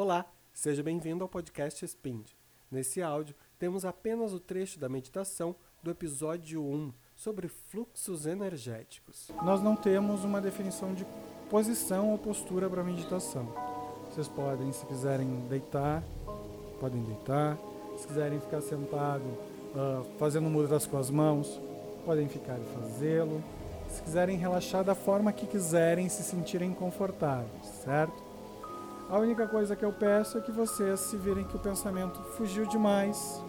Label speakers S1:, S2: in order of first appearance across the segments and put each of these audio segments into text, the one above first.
S1: Olá, seja bem-vindo ao podcast Spind. Nesse áudio, temos apenas o trecho da meditação do episódio 1 sobre fluxos energéticos.
S2: Nós não temos uma definição de posição ou postura para meditação. Vocês podem, se quiserem deitar, podem deitar. Se quiserem ficar sentado, uh, fazendo mudras com as mãos, podem ficar e fazê-lo. Se quiserem relaxar da forma que quiserem, se sentirem confortáveis, certo? A única coisa que eu peço é que vocês se virem que o pensamento fugiu demais,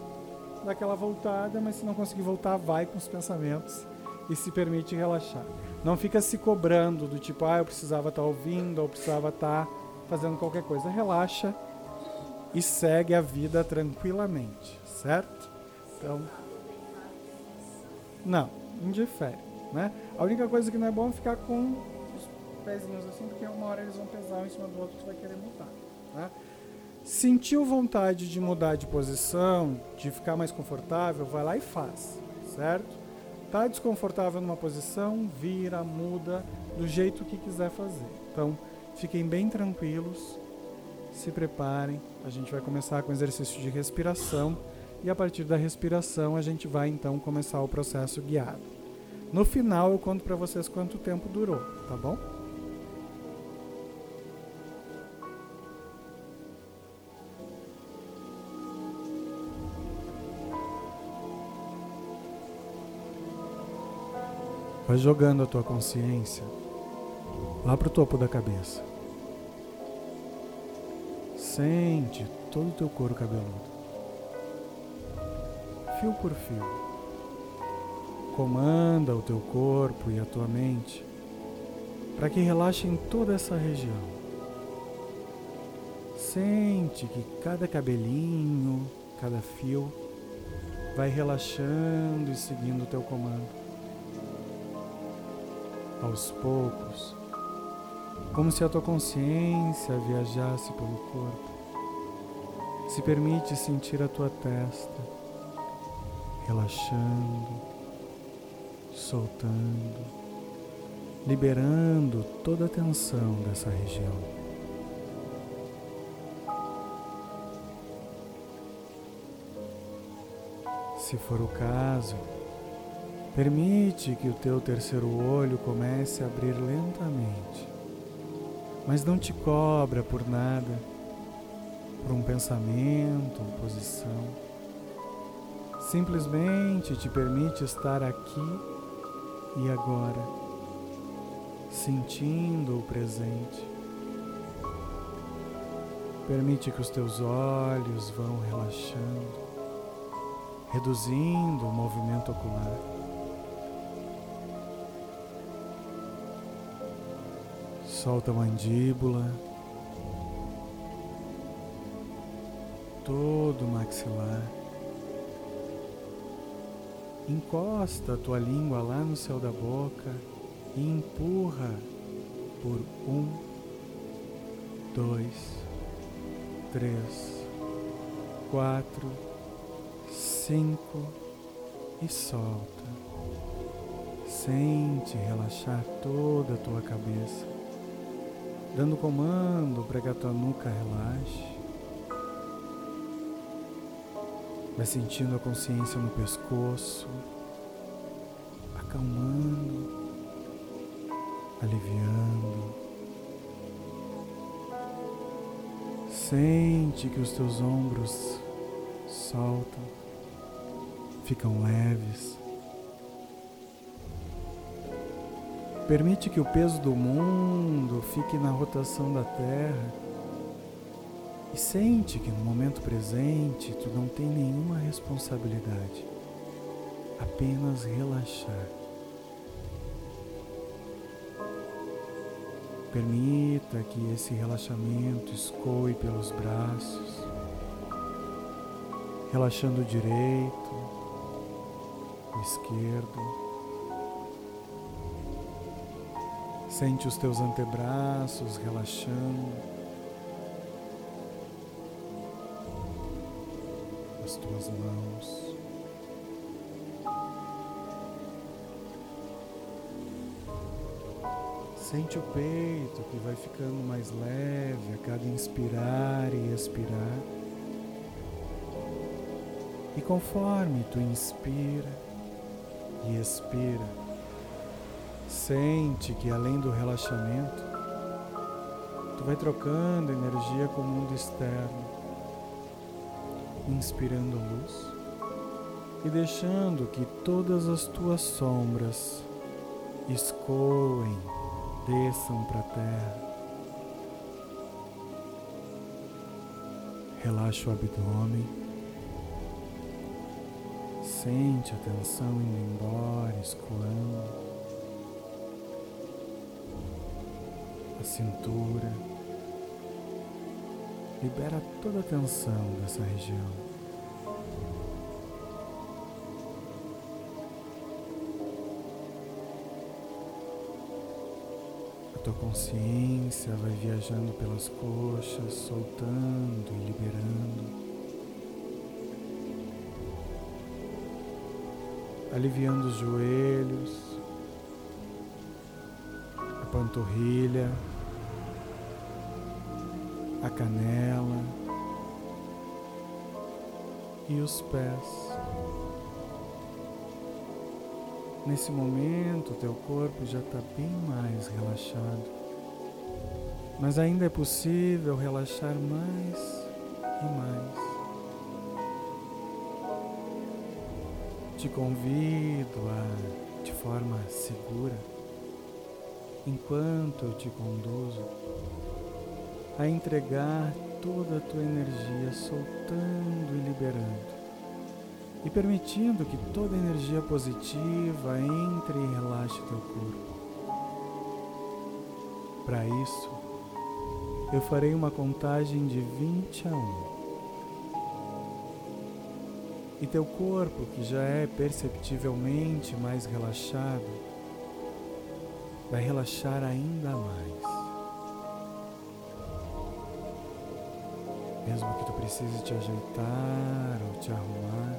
S2: dá aquela voltada, mas se não conseguir voltar, vai com os pensamentos e se permite relaxar. Não fica se cobrando do tipo, ah, eu precisava estar tá ouvindo, ou precisava estar tá fazendo qualquer coisa. Relaxa e segue a vida tranquilamente, certo? Então, não, indifere, né? A única coisa que não é bom é ficar com pezinhos assim, porque uma hora eles vão pesar um em cima do outro tu vai querer mudar. Né? Sentiu vontade de mudar de posição, de ficar mais confortável, vai lá e faz, certo? Tá desconfortável numa posição, vira, muda, do jeito que quiser fazer. Então, fiquem bem tranquilos, se preparem. A gente vai começar com exercício de respiração e a partir da respiração a gente vai então começar o processo guiado. No final eu conto para vocês quanto tempo durou, tá bom? Vai jogando a tua consciência lá para o topo da cabeça. Sente todo o teu couro cabeludo, fio por fio. Comanda o teu corpo e a tua mente para que relaxem toda essa região. Sente que cada cabelinho, cada fio vai relaxando e seguindo o teu comando aos poucos, como se a tua consciência viajasse pelo corpo. Se permite sentir a tua testa relaxando, soltando, liberando toda a tensão dessa região. Se for o caso, Permite que o teu terceiro olho comece a abrir lentamente, mas não te cobra por nada, por um pensamento, posição. Simplesmente te permite estar aqui e agora, sentindo o presente. Permite que os teus olhos vão relaxando, reduzindo o movimento ocular. Solta a mandíbula, todo o maxilar. Encosta a tua língua lá no céu da boca e empurra por um, dois, três, quatro, cinco e solta. Sente relaxar toda a tua cabeça dando comando para que a tua nuca relaxe. Vai sentindo a consciência no pescoço, acalmando, aliviando. Sente que os teus ombros soltam, ficam leves. Permite que o peso do mundo fique na rotação da Terra e sente que no momento presente tu não tem nenhuma responsabilidade, apenas relaxar. Permita que esse relaxamento escoe pelos braços, relaxando o direito, o esquerdo. Sente os teus antebraços relaxando, as tuas mãos. Sente o peito que vai ficando mais leve a cada inspirar e expirar. E conforme tu inspira e expira, sente que além do relaxamento, tu vai trocando energia com o mundo externo, inspirando luz e deixando que todas as tuas sombras escoem, desçam para a terra. Relaxa o abdômen. Sente a tensão indo embora, escoando. A cintura. Libera toda a tensão dessa região. tua consciência vai viajando pelas coxas, soltando e liberando. Aliviando os joelhos, a panturrilha, a canela e os pés. Nesse momento, teu corpo já está bem mais relaxado, mas ainda é possível relaxar mais e mais. Te convido a, de forma segura, enquanto eu te conduzo, a entregar toda a tua energia, soltando e liberando e permitindo que toda energia positiva entre e relaxe teu corpo. Para isso, eu farei uma contagem de 20 a 1. E teu corpo, que já é perceptivelmente mais relaxado, vai relaxar ainda mais. Mesmo que tu precise te ajeitar ou te arrumar,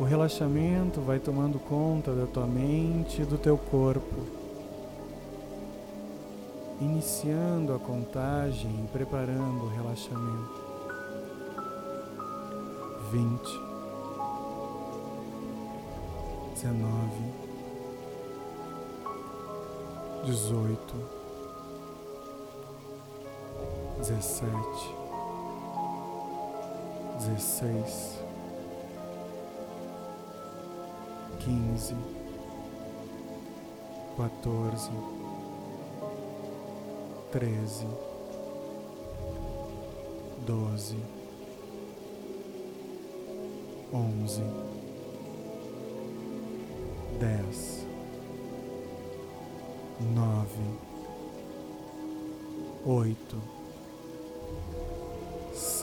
S2: o relaxamento vai tomando conta da tua mente e do teu corpo, iniciando a contagem e preparando o relaxamento. Vinte, dezenove, dezoito, dezessete, dezesseis. Quinze, quatorze, treze, doze, onze, dez, nove, oito,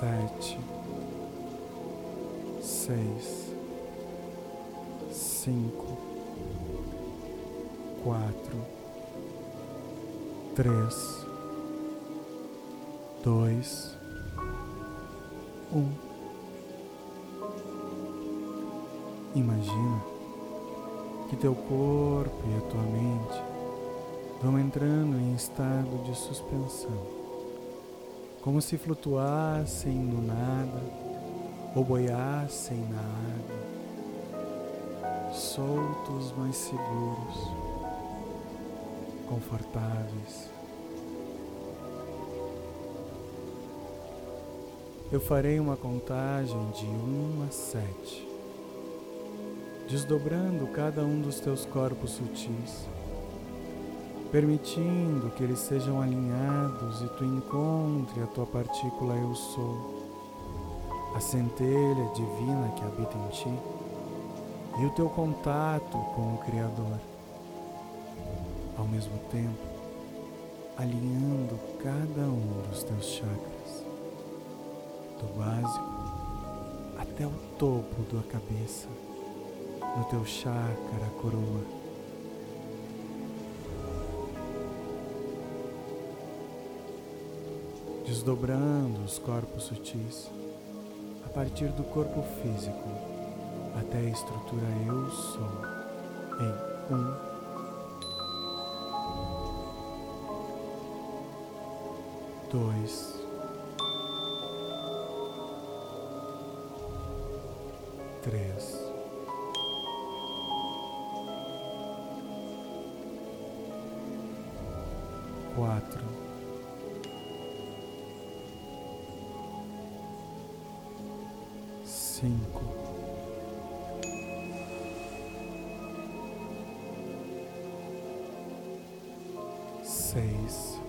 S2: sete, seis cinco, quatro, três, dois, um. Imagina que teu corpo e a tua mente vão entrando em estado de suspensão, como se flutuassem no nada ou boiassem na água soltos, mas seguros, confortáveis. Eu farei uma contagem de um a sete, desdobrando cada um dos teus corpos sutis, permitindo que eles sejam alinhados e tu encontre a tua partícula Eu Sou, a centelha divina que habita em ti e o teu contato com o Criador. Ao mesmo tempo, alinhando cada um dos teus chakras, do básico até o topo da cabeça, no teu chakra coroa. desdobrando os corpos sutis. A partir do corpo físico até a estrutura Eu Sou em um. Dois, três, quatro. Cinco. Seis,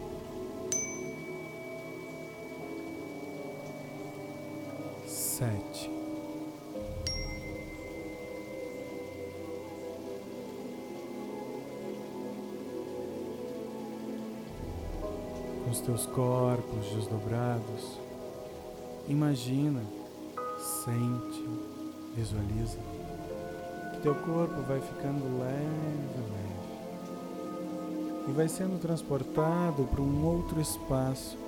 S2: sete, com os teus corpos desdobrados, imagina, sente, visualiza. Que teu corpo vai ficando leve, leve. E vai sendo transportado para um outro espaço,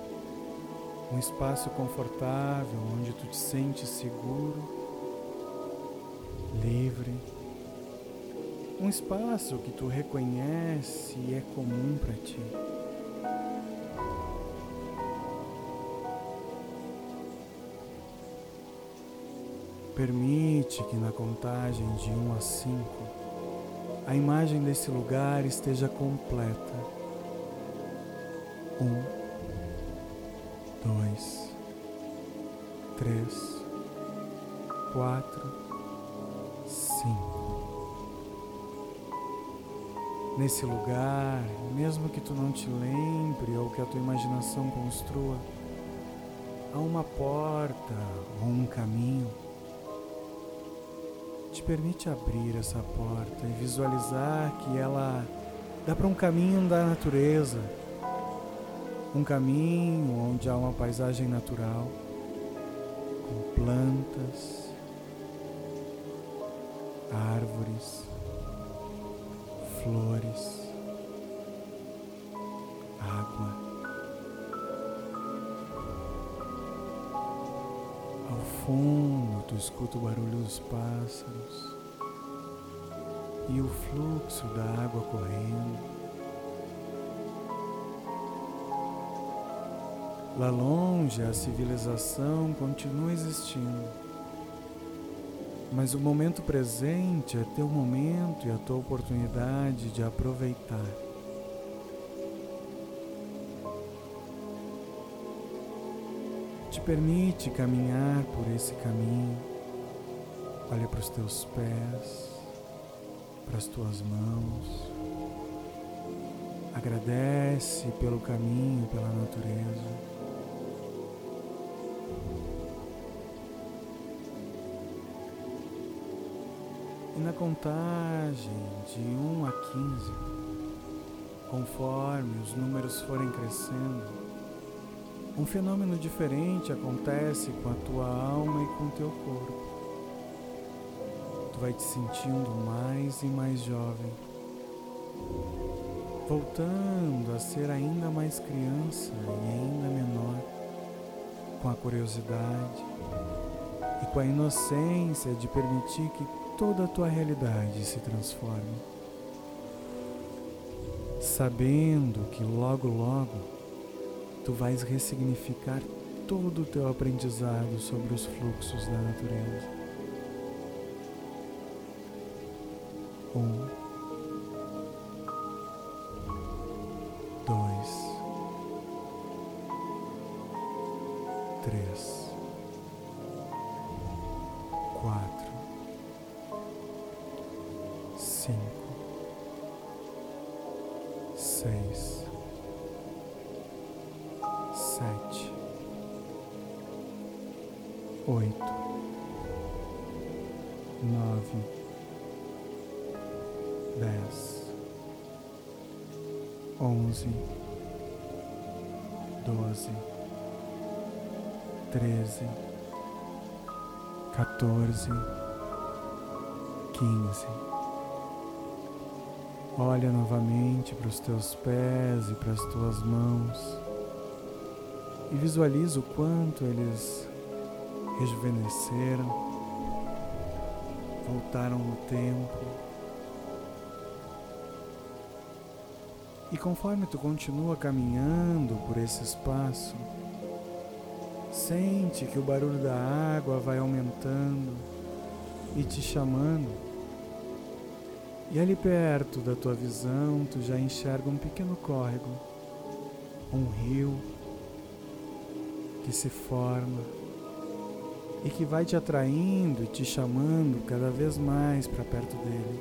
S2: um espaço confortável onde tu te sentes seguro, livre, um espaço que tu reconhece e é comum para ti. Permite que na contagem de 1 a 5 a imagem desse lugar esteja completa. Um, dois, três, quatro, cinco. Nesse lugar, mesmo que tu não te lembre ou que a tua imaginação construa, há uma porta ou um caminho te permite abrir essa porta e visualizar que ela dá para um caminho da natureza, um caminho onde há uma paisagem natural, com plantas, árvores, flores, água. Fundo, tu escuta o barulho dos pássaros e o fluxo da água correndo. Lá longe, a civilização continua existindo, mas o momento presente é teu momento e a tua oportunidade de aproveitar. Permite caminhar por esse caminho. Olha para os teus pés, para as tuas mãos. Agradece pelo caminho, pela natureza. E na contagem de 1 a 15, conforme os números forem crescendo, um fenômeno diferente acontece com a tua alma e com o teu corpo. Tu vai te sentindo mais e mais jovem, voltando a ser ainda mais criança e ainda menor, com a curiosidade e com a inocência de permitir que toda a tua realidade se transforme, sabendo que logo, logo tu vais ressignificar todo o teu aprendizado sobre os fluxos da natureza. Um, dois, três, nove, dez, onze, doze, treze, quatorze, quinze. Olha novamente para os teus pés e para as tuas mãos e visualiza o quanto eles rejuvenesceram, voltaram no tempo. E conforme tu continua caminhando por esse espaço, sente que o barulho da água vai aumentando e te chamando. E ali perto da tua visão, tu já enxerga um pequeno córrego, um rio que se forma e que vai te atraindo e te chamando cada vez mais para perto dele.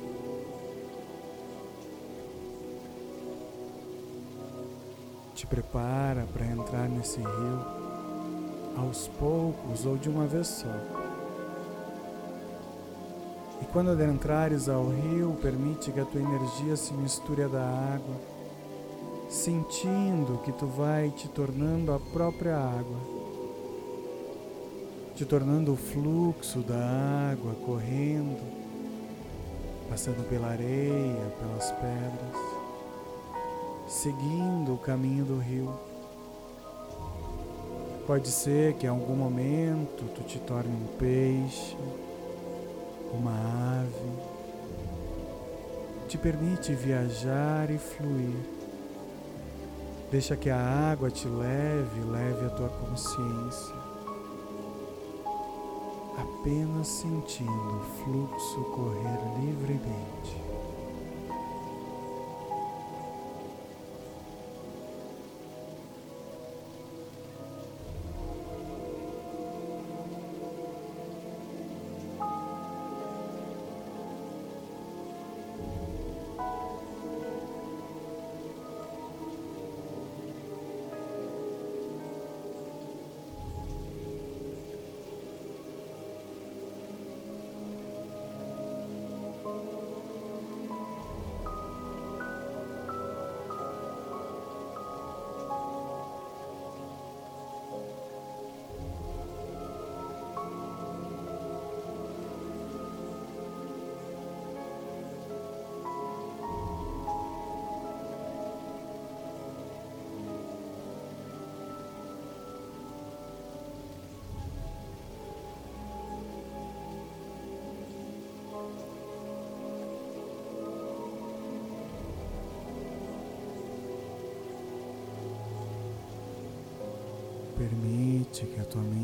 S2: Te prepara para entrar nesse rio aos poucos ou de uma vez só. E quando adentrares ao rio, permite que a tua energia se misture à da água, sentindo que tu vai te tornando a própria água, te tornando o fluxo da água correndo, passando pela areia, pelas pedras seguindo o caminho do rio. Pode ser que em algum momento tu te torne um peixe, uma ave. Te permite viajar e fluir. Deixa que a água te leve, leve a tua consciência. Apenas sentindo o fluxo correr livremente.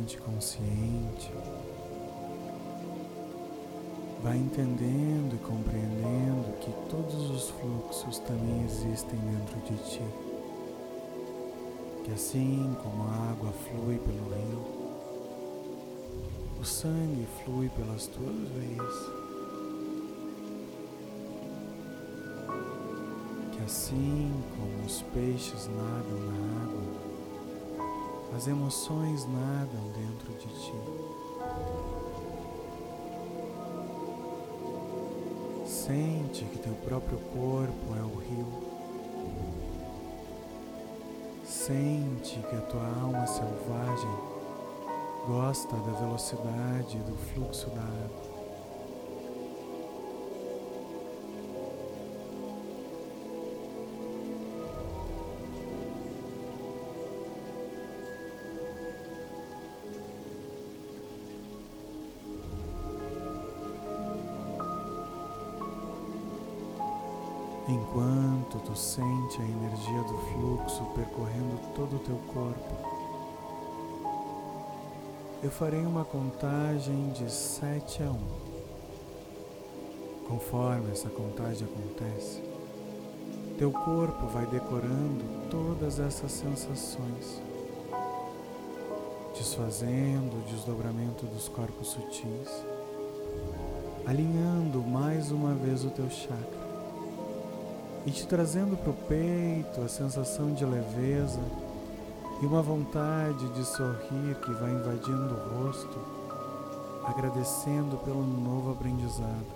S2: Mente consciente vá entendendo e compreendendo que todos os fluxos também existem dentro de ti. Que assim como a água flui pelo rio, o sangue flui pelas tuas veias. Que assim como os peixes nadam na água, as emoções nadam dentro de ti. Sente que teu próprio corpo é o rio. Sente que a tua alma selvagem gosta da velocidade do fluxo da água. Enquanto tu sente a energia do fluxo percorrendo todo o teu corpo, eu farei uma contagem de 7 a 1. Conforme essa contagem acontece, teu corpo vai decorando todas essas sensações, desfazendo o desdobramento dos corpos sutis, alinhando mais uma vez o teu chakra e te trazendo para o peito a sensação de leveza e uma vontade de sorrir que vai invadindo o rosto, agradecendo pelo novo aprendizado,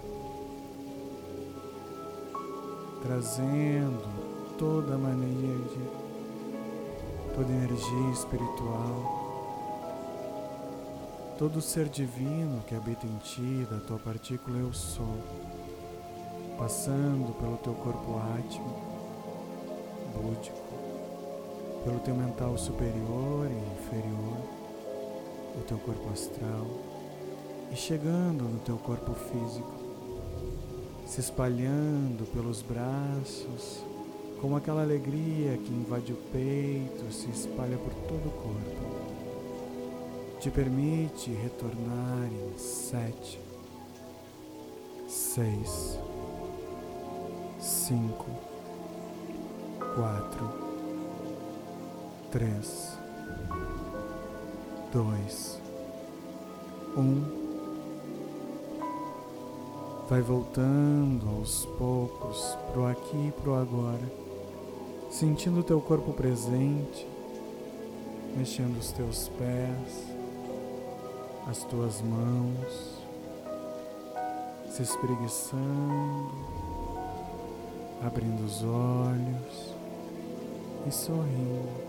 S2: trazendo toda a maneira de toda energia espiritual, todo o ser divino que habita em ti, da tua partícula eu sou passando pelo teu corpo átmico, búdico, pelo teu mental superior e inferior, o teu corpo astral e chegando no teu corpo físico, se espalhando pelos braços, como aquela alegria que invade o peito se espalha por todo o corpo. Te permite retornar em sete, seis, cinco, quatro, três, dois, um. Vai voltando aos poucos pro aqui e pro agora, sentindo teu corpo presente, mexendo os teus pés, as tuas mãos, se espreguiçando, abrindo os olhos e sorrindo.